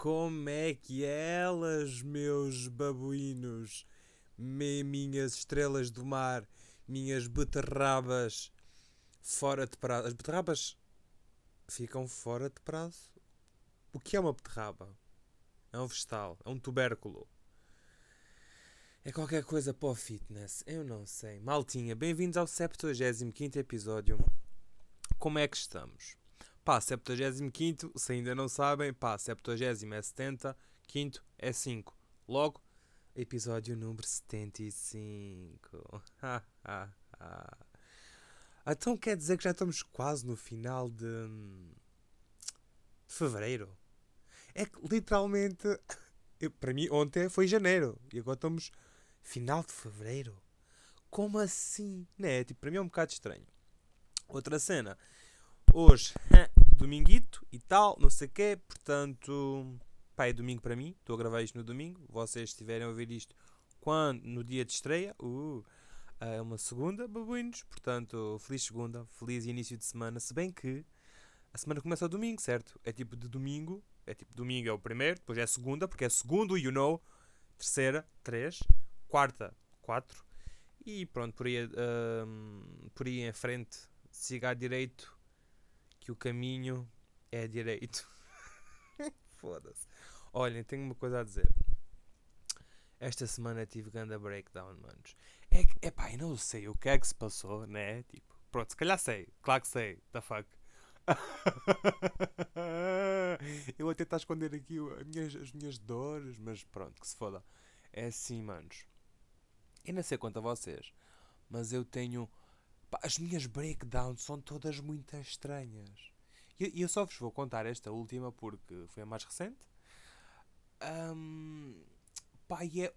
Como é que elas, meus babuínos, me, minhas estrelas do mar, minhas beterrabas fora de prazo? As beterrabas ficam fora de prazo? O que é uma beterraba? É um vegetal, é um tubérculo. É qualquer coisa para o fitness, eu não sei. Maltinha, bem-vindos ao 75 episódio. Como é que estamos? Pá, 75, se ainda não sabem, pá, 70 é 70, quinto é 5. Logo, episódio número 75. então quer dizer que já estamos quase no final de, de fevereiro. É que literalmente, eu, para mim, ontem foi janeiro e agora estamos final de fevereiro. Como assim? Né? Tipo, para mim é um bocado estranho. Outra cena. Hoje, dominguito e tal, não sei o quê. Portanto, pá, é domingo para mim. Estou a gravar isto no domingo. Vocês estiverem a ouvir isto quando, no dia de estreia. Uh, é uma segunda, babuínos. Portanto, feliz segunda, feliz início de semana. Se bem que a semana começa domingo, certo? É tipo de domingo. É tipo domingo é o primeiro, depois é segunda, porque é segundo, you know. Terceira, três. Quarta, quatro. E pronto, por aí, uh, por aí em frente, siga à direito o caminho é direito. Foda-se. Olhem, tenho uma coisa a dizer. Esta semana tive ganda breakdown, manos. É que, epá, eu não sei o que é que se passou, né? Tipo, pronto, se calhar sei. Claro que sei. The fuck. eu vou tentar esconder aqui as minhas, as minhas dores, mas pronto, que se foda. É assim, manos. Eu não sei quanto a vocês, mas eu tenho As minhas breakdowns são todas muito estranhas. E eu, só vos vou contar esta última porque foi a mais recente. Um, pá, e, é,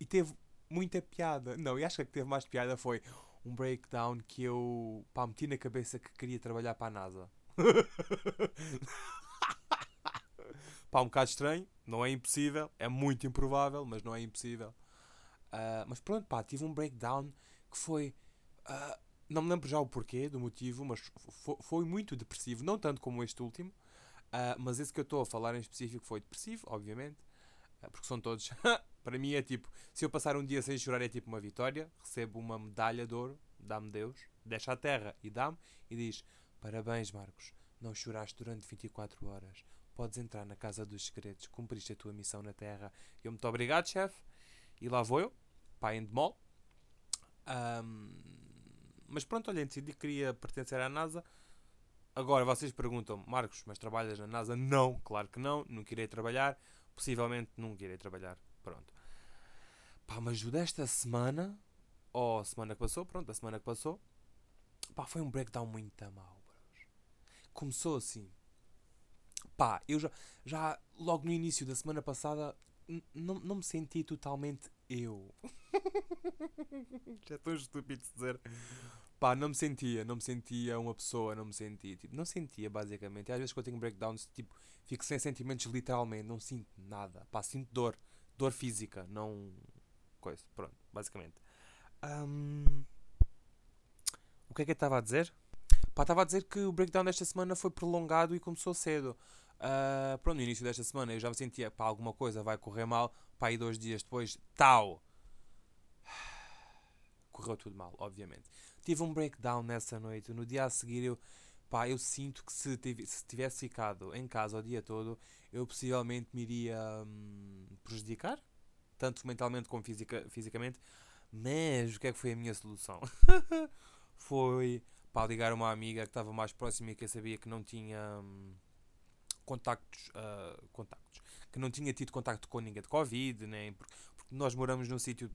e teve muita piada. Não, e acho que a que teve mais piada foi um breakdown que eu pá, meti na cabeça que queria trabalhar para a NASA. pá, um bocado estranho, não é impossível, é muito improvável, mas não é impossível. Uh, mas pronto, pá, tive um breakdown que foi Uh, não me lembro já o porquê, do motivo, mas foi muito depressivo. Não tanto como este último, uh, mas esse que eu estou a falar em específico foi depressivo, obviamente. Uh, porque são todos. para mim é tipo: se eu passar um dia sem chorar, é tipo uma vitória. Recebo uma medalha de ouro, dá-me Deus, deixa a terra e dá-me, e diz: Parabéns, Marcos, não choraste durante 24 horas. Podes entrar na casa dos segredos, cumpriste a tua missão na terra. Eu, muito obrigado, chefe. E lá vou eu, pai em demol. Um, mas pronto, olhem, decidi que queria pertencer à NASA. Agora vocês perguntam, Marcos, mas trabalhas na NASA? Não, claro que não, nunca irei trabalhar. Possivelmente nunca irei trabalhar. Pronto. Pá, mas o desta semana, ou semana que passou, pronto, a semana que passou, pá, foi um breakdown muito bros. Começou assim. Pá, eu já, já logo no início da semana passada não, me senti totalmente eu. já tão estúpido de dizer. Pá, não me sentia, não me sentia uma pessoa, não me sentia, tipo, não sentia basicamente. E às vezes quando tenho breakdowns, tipo, fico sem sentimentos literalmente, não sinto nada. Pá, sinto dor, dor física, não coisa, pronto, basicamente. Um... O que é que eu estava a dizer? Pá, estava a dizer que o breakdown desta semana foi prolongado e começou cedo. Uh, pronto, no início desta semana eu já me sentia, pá, alguma coisa vai correr mal. Pá, e dois dias depois, tal. Correu tudo mal, obviamente tive um breakdown nessa noite. No dia a seguir, eu, pá, eu sinto que se, tive, se tivesse ficado em casa o dia todo, eu possivelmente me iria hum, prejudicar, tanto mentalmente como fisica, fisicamente. Mas o que é que foi a minha solução? foi para ligar uma amiga que estava mais próxima e que eu sabia que não tinha hum, contactos, uh, contactos, que não tinha tido contacto com ninguém de Covid, nem porque, porque nós moramos num sítio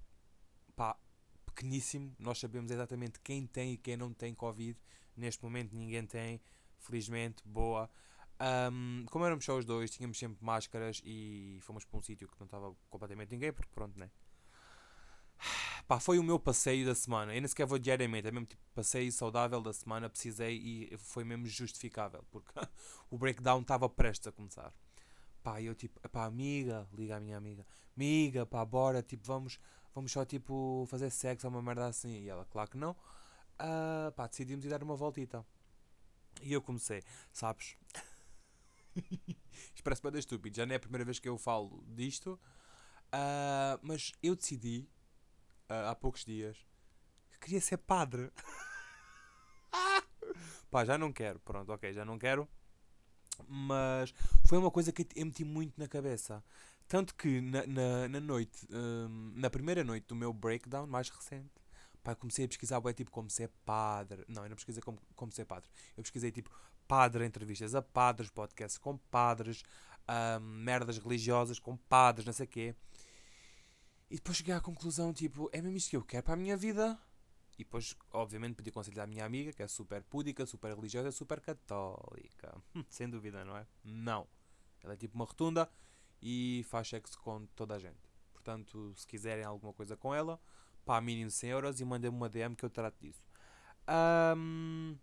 pequeníssimo. Nós sabemos exatamente quem tem e quem não tem Covid. Neste momento ninguém tem, felizmente, boa. Um, como éramos só os dois, tínhamos sempre máscaras e fomos para um sítio que não estava completamente ninguém, porque pronto, né? Pá, foi o meu passeio da semana. Eu nem sequer vou diariamente, é mesmo tipo passeio saudável da semana. Precisei e foi mesmo justificável, porque o breakdown estava prestes a começar. Pá, eu tipo, pá, amiga, liga a minha amiga, amiga, pá, bora, tipo, vamos vamos só tipo fazer sexo ou uma merda assim. E ela, claro que não. Uh, pá, decidimos ir dar uma voltita. E eu comecei, sabes? Isto parece bem estúpido, já não é a primeira vez que eu falo disto. Uh, mas eu decidi, uh, há poucos dias, que queria ser padre. Pá, já não quero. Pronto, ok, já não quero. Mas foi uma coisa que eu meti muito na cabeça. Tanto que na, na, na noite, um, na primeira noite do meu breakdown mais recente, pá, comecei a pesquisar é tipo como ser padre. Não, eu não pesquisei como, como ser padre. Eu pesquisei tipo padre, entrevistas a padres, podcasts com padres, um, merdas religiosas com padres, não sei o quê. E depois cheguei à conclusão, tipo, é mesmo isto que eu quero para a minha vida? E depois, obviamente, pedi conselho à minha amiga, que é super púdica, super religiosa, super católica. Sem dúvida, não é? Não. Ela é tipo uma rotunda e faz sexo com toda a gente. Portanto, se quiserem alguma coisa com ela, pá, mínimo 100 euros e mandem-me uma DM que eu trato disso. Um,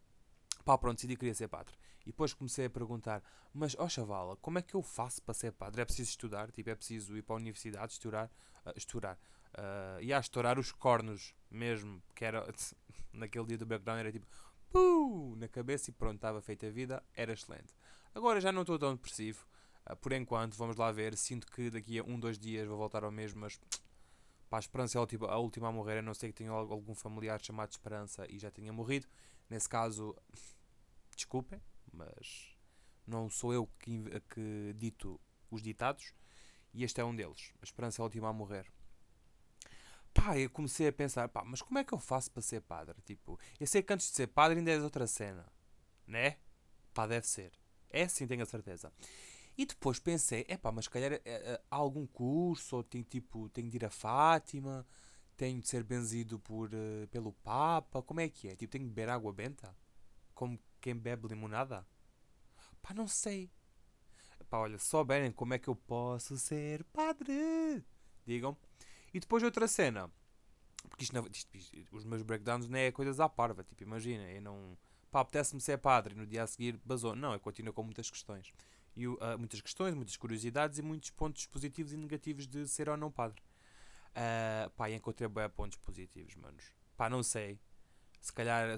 pá, pronto, decidi que queria ser padre. E depois comecei a perguntar, mas, ó oh, chavala, como é que eu faço para ser padre? É preciso estudar? Tipo, é preciso ir para a universidade estudar? Uh, estudar. Uh, e a estourar os cornos mesmo, que era naquele dia do background era tipo Puh! na cabeça e pronto, estava feita a vida, era excelente. Agora já não estou tão depressivo, por enquanto, vamos lá ver. Sinto que daqui a um, dois dias vou voltar ao mesmo, mas pá, a esperança é a última, a última a morrer, a não ser que tenha algum familiar chamado Esperança e já tenha morrido. Nesse caso, desculpem, mas não sou eu que, que dito os ditados e este é um deles. A esperança é a última a morrer pá, eu comecei a pensar, pá, mas como é que eu faço para ser padre? Tipo, eu sei que antes de ser padre ainda é outra cena, né? Pá, deve ser. É sim, tenho a certeza. E depois pensei, é pá, mas calhar é, há algum curso, ou tenho, tipo, tenho de ir a Fátima, tenho de ser benzido por, uh, pelo Papa, como é que é? Tipo, tenho de beber água benta? Como quem bebe limonada? Pá, não sei. Pá, olha, só bem como é que eu posso ser padre? Digam. E depois outra cena. Porque isto, não, isto, isto, os meus breakdowns não é coisas à parva. Tipo, imagina, eu não. Pá, apetece-me ser padre no dia a seguir basou. Não, eu continuo com muitas questões. E, uh, muitas questões, muitas curiosidades e muitos pontos positivos e negativos de ser ou não padre. Uh, pá, encontrei bem pontos positivos, manos. Pá, não sei. Se calhar,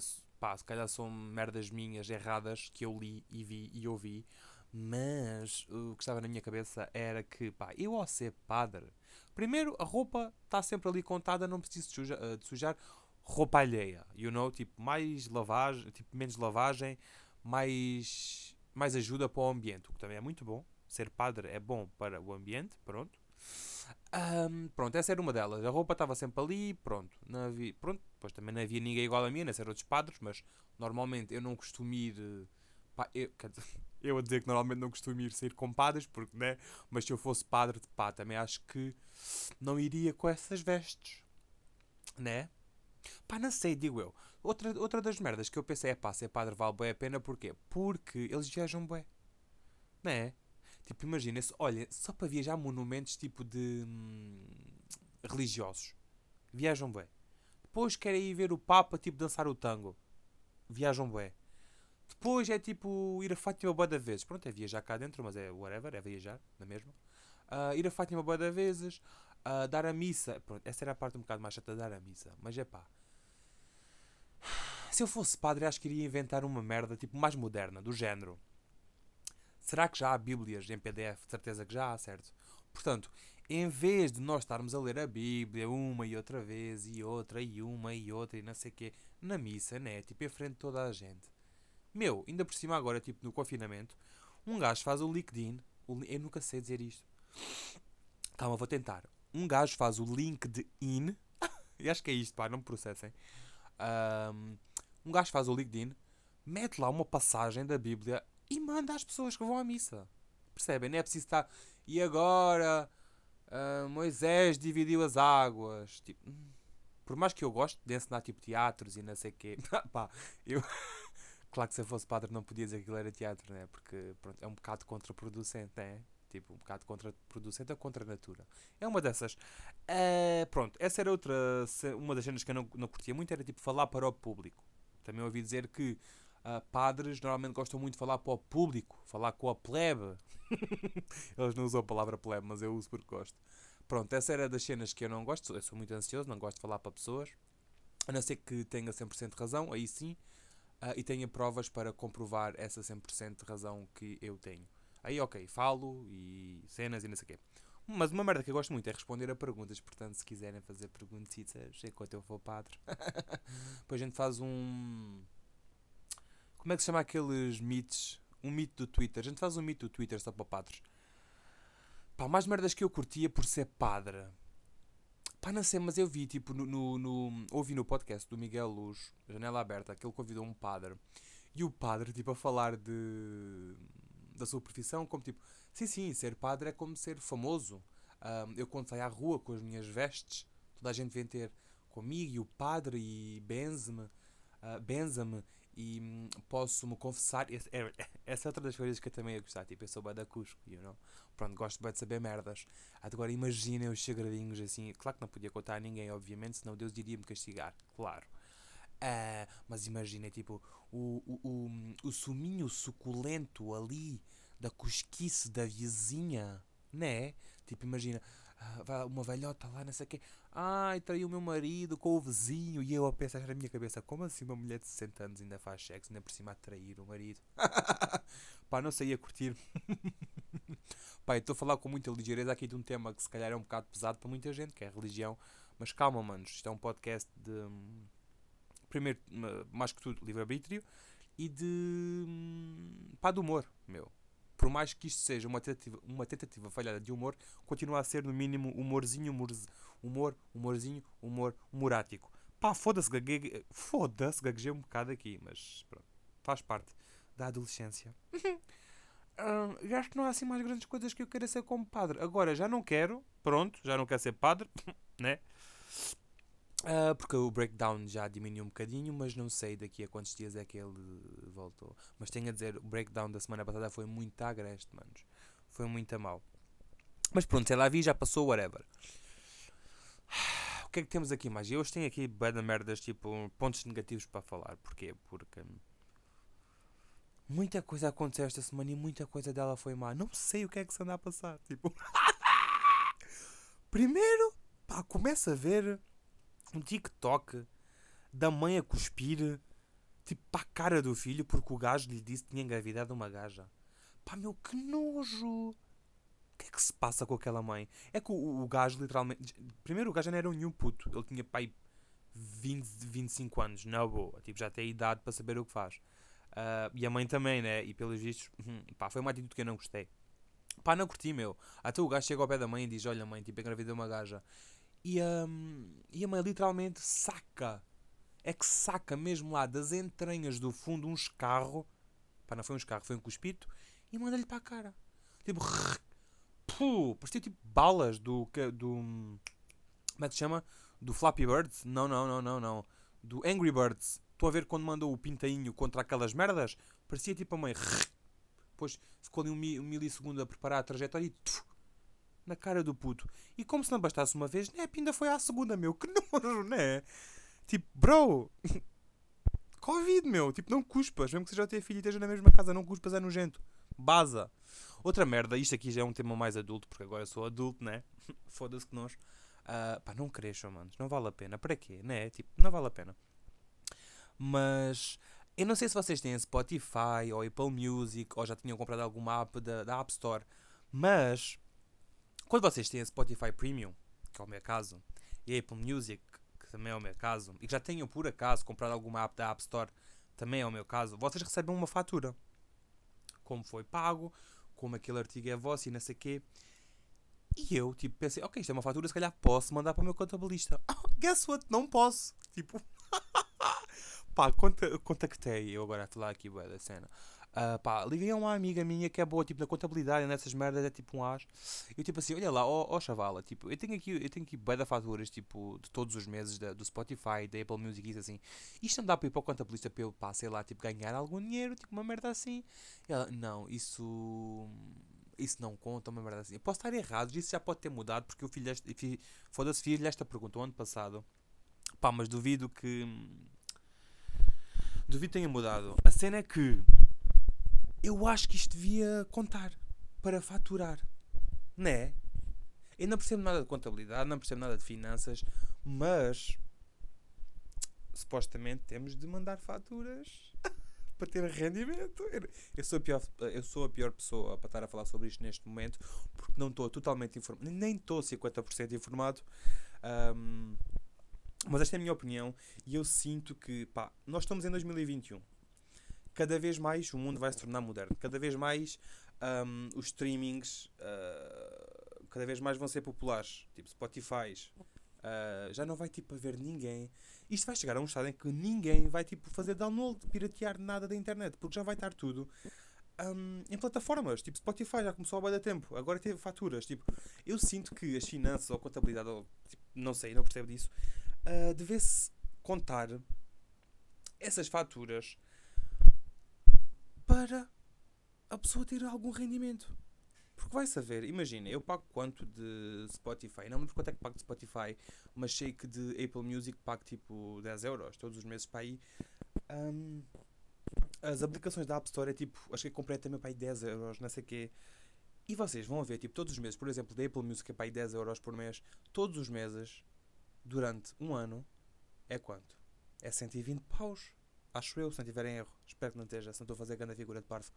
pá, se calhar são merdas minhas erradas que eu li e vi e ouvi. Mas o que estava na minha cabeça era que, pá, eu ao ser padre Primeiro, a roupa está sempre ali contada, não preciso de sujar, eh, de sujar roupa alheia. You know? Tipo, mais lavagem, tipo, menos lavagem, mais, mais ajuda para o ambiente, o que também é muito bom. Ser padre é bom para o ambiente, pronto. Um, pronto, essa era uma delas. A roupa estava sempre ali, pronto. Não havia, pronto, depois também não havia ninguém igual a mim, não ser outros padres, mas normalmente eu não costumo ir. Pá, eu, eu a dizer que normalmente não costumo ir sair com padres, porque, né? Mas se eu fosse padre de pá, também acho que não iria com essas vestes, né? Pá, não sei, digo eu. Outra, outra das merdas que eu pensei é pá, ser padre vale bem a pena, porquê? Porque eles viajam bem, né? Tipo, imagina-se, olha, só para viajar monumentos tipo de. Hum, religiosos. Viajam bem. Depois querem ir ver o Papa, tipo, dançar o tango. Viajam bem. Depois é tipo ir a Fátima boa da vezes. Pronto, é viajar cá dentro, mas é whatever, é viajar, na é mesma. Uh, ir a Fátima boa da vezes, uh, dar a missa. Pronto, essa era a parte um bocado mais chata dar a missa. Mas é pá. Se eu fosse padre, acho que iria inventar uma merda tipo mais moderna, do género. Será que já há Bíblias em PDF? De certeza que já há, certo? Portanto, em vez de nós estarmos a ler a Bíblia uma e outra vez, e outra, e uma e outra, e não sei o quê, na missa, né? Tipo, em frente de toda a gente meu, ainda por cima agora, tipo no confinamento, um gajo faz o LinkedIn. O, eu nunca sei dizer isto. Calma, vou tentar. Um gajo faz o LinkedIn. e acho que é isto, pá, não me processem. Um, um gajo faz o LinkedIn, mete lá uma passagem da Bíblia e manda às pessoas que vão à missa. Percebem? Não é preciso estar. E agora uh, Moisés dividiu as águas. Tipo, hum, por mais que eu goste de ensinar tipo teatros e não sei o quê, pá, eu. Claro que se eu fosse padre não podia dizer que aquilo era teatro, né? Porque pronto, é um bocado contraproducente, né? Tipo, um bocado contraproducente ou contra a natura. É uma dessas. Uh, pronto, essa era outra. Uma das cenas que eu não, não curtia muito era tipo falar para o público. Também ouvi dizer que uh, padres normalmente gostam muito de falar para o público, falar com a plebe. Eles não usam a palavra plebe, mas eu uso porque gosto. Pronto, essa era das cenas que eu não gosto. Eu sou muito ansioso, não gosto de falar para pessoas. A não ser que tenha 100% de razão, aí sim uh, e tenha provas para comprovar essa 100% de razão que eu tenho. Aí, ok, falo e cenas e não sei o quê. Mas uma merda que eu gosto muito é responder a perguntas. Portanto, se quiserem fazer perguntas enquanto eu for padre, depois a gente faz um. Como é que se chama aqueles mitos? Um mito do Twitter. A gente faz um mito do Twitter só para padres. Pá, mais merdas que eu curtia por ser padre. Pá, não sei, mas eu vi, tipo, no, no, no, ouvi no podcast do Miguel Luz, Janela Aberta, que ele convidou um padre. E o padre, tipo, a falar de da sua profissão, como tipo, sim, sim, ser padre é como ser famoso. Um, eu quando saio à rua com as minhas vestes, toda a gente vem ter comigo e o padre e benze-me, uh, benza-me e um, posso-me confessar. Essa é, essa é outra das coisas que eu também ia gostar. Tipo, eu sou bada cusco, you know? Pronto, gosto bem de saber merdas. Agora imaginem os segredinhos assim. Claro que não podia contar a ninguém, obviamente, senão Deus iria me castigar, claro. Uh, mas imaginem, tipo, o, o, o, o suminho suculento ali da cosquice da vizinha, né? Tipo, imagina, uh, uma velhota lá, não sei o quê. Ai, traiu o meu marido com o vizinho. E eu a pensar na minha cabeça, como assim uma mulher de 60 anos ainda faz sexo, ainda por cima a trair o marido? Pá, não sei a curtir. Pá, estou a falar com muita ligeireza aqui de um tema que se calhar é um bocado pesado para muita gente, que é a religião. Mas calma, manos, isto é um podcast de primeiro, mais que tudo, livre-arbítrio e de. Hum, pá, de humor, meu. Por mais que isto seja uma tentativa, uma tentativa falhada de humor, continua a ser no mínimo humorzinho, humor, humor humorzinho, humor humorático. Pá, foda-se, gagueguei. Foda-se, gaguejei um bocado aqui, mas pronto, faz parte da adolescência. uh, acho que não há assim mais grandes coisas que eu queira ser como padre. Agora já não quero, pronto, já não quero ser padre, né? Uh, porque o breakdown já diminuiu um bocadinho, mas não sei daqui a quantos dias é que ele voltou. Mas tenho a dizer, o breakdown da semana passada foi muito agreste, manos. Foi muito a mal. Mas pronto, lá vi, já passou, whatever. O que é que temos aqui mais? Eu hoje tenho aqui bad merdas, tipo, pontos negativos para falar. Porquê? Porque muita coisa aconteceu esta semana e muita coisa dela foi má. Não sei o que é que se anda a passar. Tipo, primeiro, pá, começa a ver um TikTok da mãe a cuspir tipo para a cara do filho porque o gajo lhe disse que tinha engravidado uma gaja. Pá, meu, que nojo! O que é que se passa com aquela mãe? É que o, o gajo literalmente. Primeiro, o gajo não era nenhum puto. Ele tinha pai 20, 25 anos, na boa. Tipo, já tem idade para saber o que faz. Uh, e a mãe também, né? E pelos vistos, hum, pá, foi uma atitude que eu não gostei. Pá, não curti, meu. Até o gajo chega ao pé da mãe e diz: Olha, mãe, tipo, engravidei uma gaja. E, um, e a mãe literalmente saca. É que saca mesmo lá das entranhas do fundo um escarro. Pá, não foi um escarro, foi um cuspito. E manda-lhe para a cara. Tipo, puh, parecia tipo balas do, do. Como é que se chama? Do Flappy Birds? Não, não, não, não, não. Do Angry Birds. Estou a ver quando mandou o pintainho contra aquelas merdas? Parecia tipo a mãe. Depois ficou ali um, um milissegundo a preparar a trajetória e. Tuf, na cara do puto. E como se não bastasse uma vez, né? Ainda foi à segunda, meu. Que nojo, né? Tipo, bro. Covid, meu. Tipo, não cuspas. Mesmo que seja o teu filho e esteja na mesma casa, não cuspas, é nojento. Baza. Outra merda, isto aqui já é um tema mais adulto, porque agora sou adulto, né? Foda-se que nós. Uh, pá, não cresçam, mano. Não vale a pena. Para quê, né? Tipo, não vale a pena. Mas. Eu não sei se vocês têm Spotify ou Apple Music ou já tinham comprado alguma app da, da App Store, mas quando vocês têm a Spotify Premium, que é o meu caso, e a Apple Music, que também é o meu caso, e que já tenham por acaso comprado alguma app da App Store, também é o meu caso, vocês recebem uma fatura. Como foi pago, como aquele artigo é vosso e não sei o quê. E eu, tipo, pensei, ok, isto é uma fatura, se calhar posso mandar para o meu contabilista. Oh, guess what? Não posso. Tipo, pá, contactei, eu agora a falar aqui, boa da cena. Uh, pá, liguei a uma amiga minha que é boa, tipo, na contabilidade, nessas merdas, é tipo um as. Eu, tipo assim, olha lá, ó oh, oh, chavala, tipo, eu tenho aqui, eu tenho aqui bué faturas, tipo, de todos os meses, da, do Spotify, da Apple Music, isso assim. Isto não dá para ir para o contabilista para eu, pá, sei lá, tipo, ganhar algum dinheiro, tipo, uma merda assim. E ela, não, isso... Isso não conta, uma merda assim. Eu posso estar errado, isso já pode ter mudado, porque eu fiz esta... Foda-se, fiz esta pergunta o ano passado. Pá, mas duvido que... Duvido que tenha mudado. A cena é que eu acho que isto devia contar para faturar. Não é? Eu não percebo nada de contabilidade, não percebo nada de finanças, mas supostamente temos de mandar faturas para ter rendimento. Eu sou, a pior, eu sou a pior pessoa para estar a falar sobre isto neste momento, porque não estou totalmente informado, nem estou 50% informado. Um, mas esta é a minha opinião e eu sinto que, pá, nós estamos em 2021. Cada vez mais o mundo vai se tornar moderno. Cada vez mais um, os streamings uh, cada vez mais vão ser populares. Tipo Spotify. Uh, já não vai tipo haver ninguém. Isto vai chegar a um estado em que ninguém vai tipo fazer download, piratear nada da internet, porque já vai estar tudo um, em plataformas. Tipo Spotify já começou há bem tempo. Agora teve faturas. Tipo, eu sinto que as finanças ou a contabilidade, ou, tipo, não sei, não percebo disso uh, devesse contar essas faturas para a pessoa ter algum rendimento. Porque vai saber, imagina, eu pago quanto de Spotify? Não lembro quanto é que pago de Spotify, mas sei que de Apple Music pago tipo 10 euros todos os meses para aí. Um, as aplicações da App Store é tipo, acho que comprei também para aí 10 euros, não sei o quê. E vocês vão ver, tipo, todos os meses, por exemplo, da Apple Music é para aí 10 euros por mês, todos os meses durante um ano é quanto? É 120 paus. Acho eu, se não tiver em erro. Espero que não esteja, se não estou a fazer grande figura de parvo.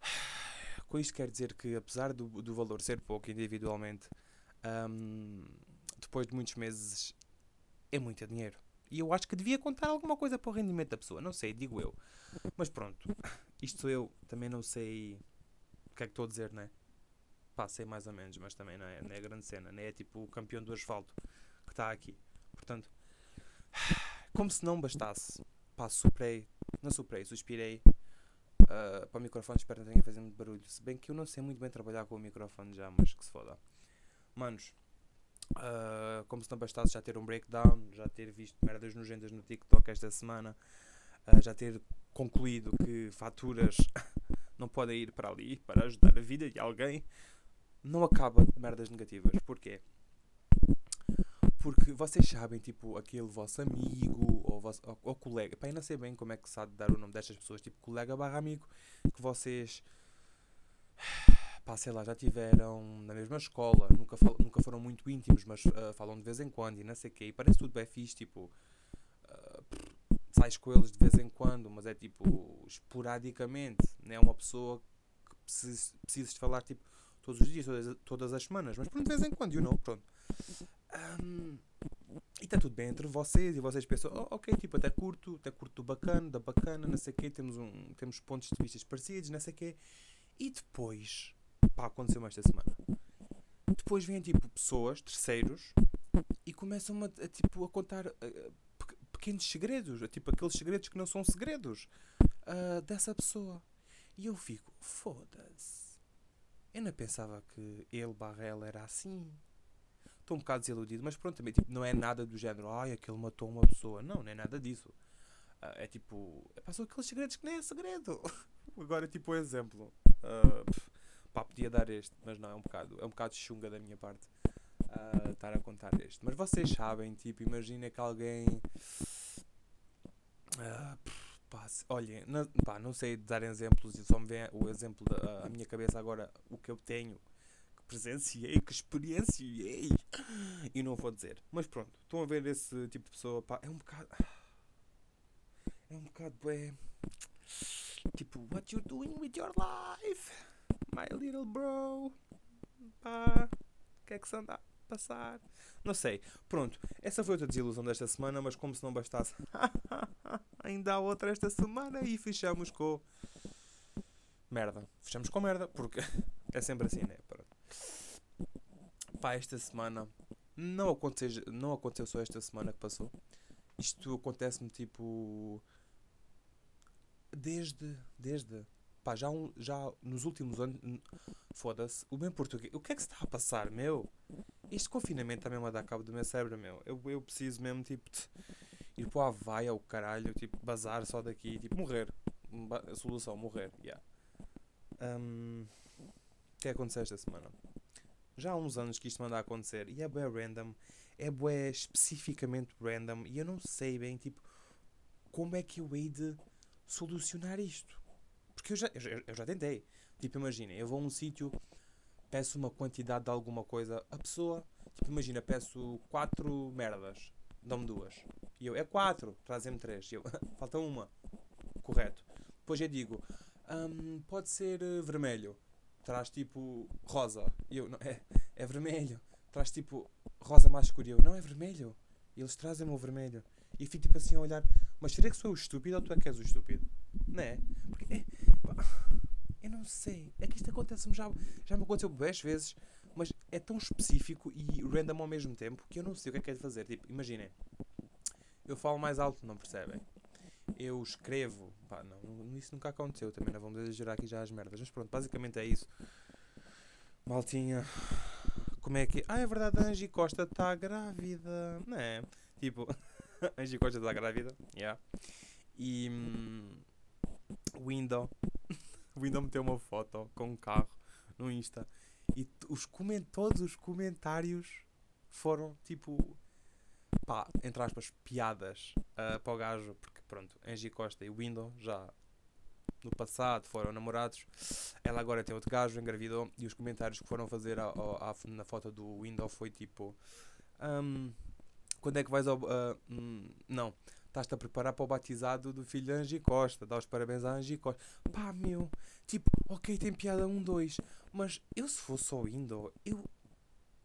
Com isto quer dizer que, apesar do, do valor ser pouco individualmente, um, depois de muitos meses é muito dinheiro. E eu acho que devia contar alguma coisa para o rendimento da pessoa. Não sei, digo eu. Mas pronto, isto sou eu, também não sei o que é que estou a dizer, não é? Pá, sei mais ou menos, mas também não é, não é grande cena, não é tipo o campeão do asfalto que está aqui. Portanto, como se não bastasse, pá, soprei, não soprei, suspirei uh, para o microfone, espero que não tenha fazendo muito barulho. Se bem que eu não sei muito bem trabalhar com o microfone já, mas que se foda. Manos, uh, como se não bastasse já ter um breakdown, já ter visto merdas nojentas no TikTok esta semana, uh, já ter concluído que faturas não podem ir para ali para ajudar a vida de alguém, não acaba de merdas negativas. Porquê? Porque vocês sabem, tipo, aquele vosso amigo ou, ou, ou colega, eu não sei bem como é que sabe dar o nome destas pessoas, tipo, colega barra amigo, que vocês, pá, sei lá, já tiveram na mesma escola, nunca, fal, nunca foram muito íntimos, mas uh, falam de vez em quando e não sei o quê, e parece tudo bem fixe, tipo, uh, sais com eles de vez em quando, mas é tipo, esporadicamente, não é uma pessoa que precisas, de falar, tipo, todos os dias, todas, todas as semanas, mas por de vez em quando, you know, pronto. Um, está tudo bem entre vocês e vocês pensam, oh, ok, tipo, até curto, até curto do bacana, da bacana, não sei o quê, temos, um, temos pontos de vista parecidos, não sei o quê. E depois, pá, aconteceu mais esta semana. Depois vêm, tipo, pessoas, terceiros, e começam a, a tipo, a contar uh, pequenos segredos, tipo, aqueles segredos que não são segredos uh, dessa pessoa. E eu fico, foda-se. Eu não pensava que ele barra ela era assim estou um bocado desiludido, mas pronto, também tipo, não é nada do género, ai, aquele matou uma pessoa. Não, não é nada disso. Uh, é tipo, é, passou aqueles segredos que nem é segredo. Agora, tipo, um exemplo. Uh, pá, podia dar este, mas não, é um bocado, é um bocado chunga da minha parte uh, estar a contar este. Mas vocês sabem, tipo, imagina que alguém. Uh, pá, olhem, não, sei dar exemplos, só me vem o exemplo da minha cabeça agora, o que eu tenho presenciei, que experienciei. E não vou dizer. Mas pronto, estão a ver esse tipo de pessoa, pá, é um bocado. É um bocado, é. Tipo, what you doing with your life? My little bro. Pá, o que é que se anda a passar? Não sei. Pronto, essa foi outra desilusão desta semana, mas como se não bastasse. Ainda há outra esta semana e fechamos com. Merda. Fechamos com merda, porque é sempre assim, né? Pá, esta semana não aconteceu, não aconteceu só esta semana que passou. Isto acontece-me tipo. Desde. Desde. Pá, já, um, já nos últimos anos. Foda-se. O bem português. O que é que se está a passar, meu? Este confinamento está mesmo a dar cabo do meu cérebro, meu. Eu, eu preciso mesmo, tipo, ir para o Havaia, o caralho, tipo, bazar só daqui, tipo, morrer. A solução, morrer, yeah. Um, o que é que aconteceu esta semana? Já há uns anos que isto manda acontecer e é bué random, é bué especificamente random e eu não sei bem, tipo, como é que eu hei de solucionar isto. Porque eu já, eu já, eu já tentei. Tipo, imagina, eu vou a um sítio, peço uma quantidade de alguma coisa, a pessoa, tipo, imagina, peço quatro merdas, dão-me duas. E eu, é quatro, trazem-me três. E eu, falta uma. correto. Depois eu digo, hum, pode ser eh, vermelho. Traz tipo rosa. E eu, não, é, é vermelho. Traz tipo rosa mais escuro. E eu, não é vermelho. E eles trazem-me o vermelho. E fico tipo assim a olhar, mas será que sou o estúpido ou tu é que és o estúpido? Não é? Porque é, eu não sei. É que isto acontece-me já, já me aconteceu 10 vezes, mas é tão específico e random ao mesmo tempo que eu não sei o que é que é de fazer. Tipo, imaginem, eu falo mais alto, não percebem? Eu escrevo, pá, não, isso nunca aconteceu, também não vamos exagerar aqui já as merdas, mas pronto, basicamente é isso. Maltinha, como é que. Ah, é verdade, a Angie Costa está grávida, não é? Tipo, a Angie Costa está grávida, yeah. E. Hum, Window o Windows meteu uma foto com um carro no Insta e os coment todos os comentários foram tipo pá, entre aspas, piadas uh, para o gajo, porque pronto, Angie Costa e Windows já no passado foram namorados, ela agora tem outro gajo, engravidou, e os comentários que foram fazer a, a, a, na foto do Windows foi tipo um, quando é que vais ao. Uh, não, estás-te a preparar para o batizado do filho de Angie Costa, dá os parabéns à Angie Costa. Pá, meu, tipo, ok, tem piada 1, um, 2, mas eu se fosse só Indo, eu,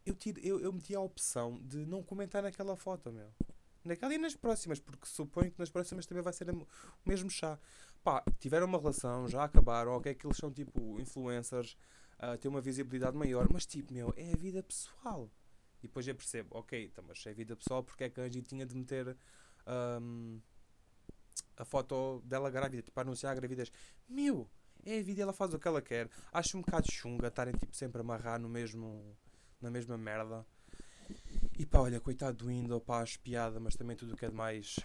eu, tiro, eu, eu meti a opção de não comentar naquela foto, meu. Naquela e nas próximas, porque suponho que nas próximas também vai ser o mesmo chá. Pá, tiveram uma relação, já acabaram, ok, que eles são tipo influencers, uh, têm uma visibilidade maior, mas tipo, meu, é a vida pessoal. E depois eu percebo, ok, então, mas é vida pessoal, porque é que a Angie tinha de meter um, a foto dela grávida, tipo, a anunciar a gravidez. Meu, é a vida, ela faz o que ela quer. Acho um bocado chunga estarem tipo, sempre a amarrar no mesmo, na mesma merda. E pá, olha, coitado do Indo, pá, acho piada, mas também tudo que é demais.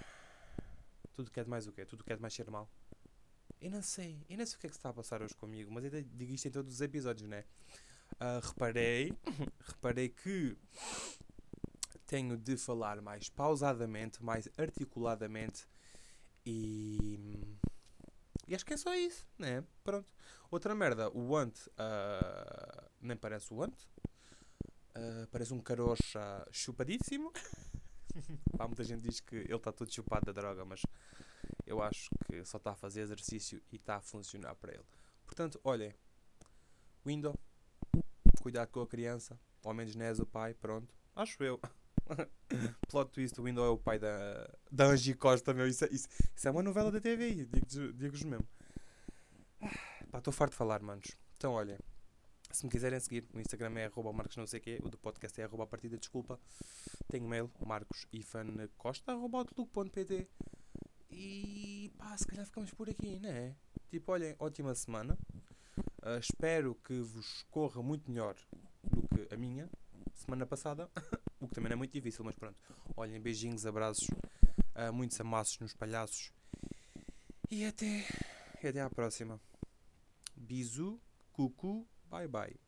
Tudo que é demais o quê? Tudo que é demais ser mal. Eu não sei, eu não sei o que é que se está a passar hoje comigo, mas eu digo isto em todos os episódios, né? Uh, reparei, reparei que tenho de falar mais pausadamente, mais articuladamente e. E acho que é só isso, né? Pronto. Outra merda, o Want uh, nem parece o Want. Uh, parece um carocha chupadíssimo. Há muita gente diz que ele está todo chupado da droga, mas eu acho que só está a fazer exercício e está a funcionar para ele. Portanto, olhem, Window, cuidado com a criança, ao menos não és o pai, pronto. Acho eu. Plot twist, o Window é o pai da, da Angie Costa, meu. Isso, é, isso, isso é uma novela da TV, digo-vos digo mesmo. Pá, estou farto de falar, manos. Então, olhem. Se me quiserem seguir, o Instagram é arroba marcos não sei quê, o do podcast é arroba a partida, desculpa. Tenho mail, marcosifancosta.outlook.pt E pá, se calhar ficamos por aqui, não é? Tipo, olhem, ótima semana. Uh, espero que vos corra muito melhor do que a minha semana passada. o que também não é muito difícil, mas pronto. Olhem, beijinhos, abraços, uh, muitos amassos nos palhaços. E até, e até à próxima. Bisu, cucu, bye bye.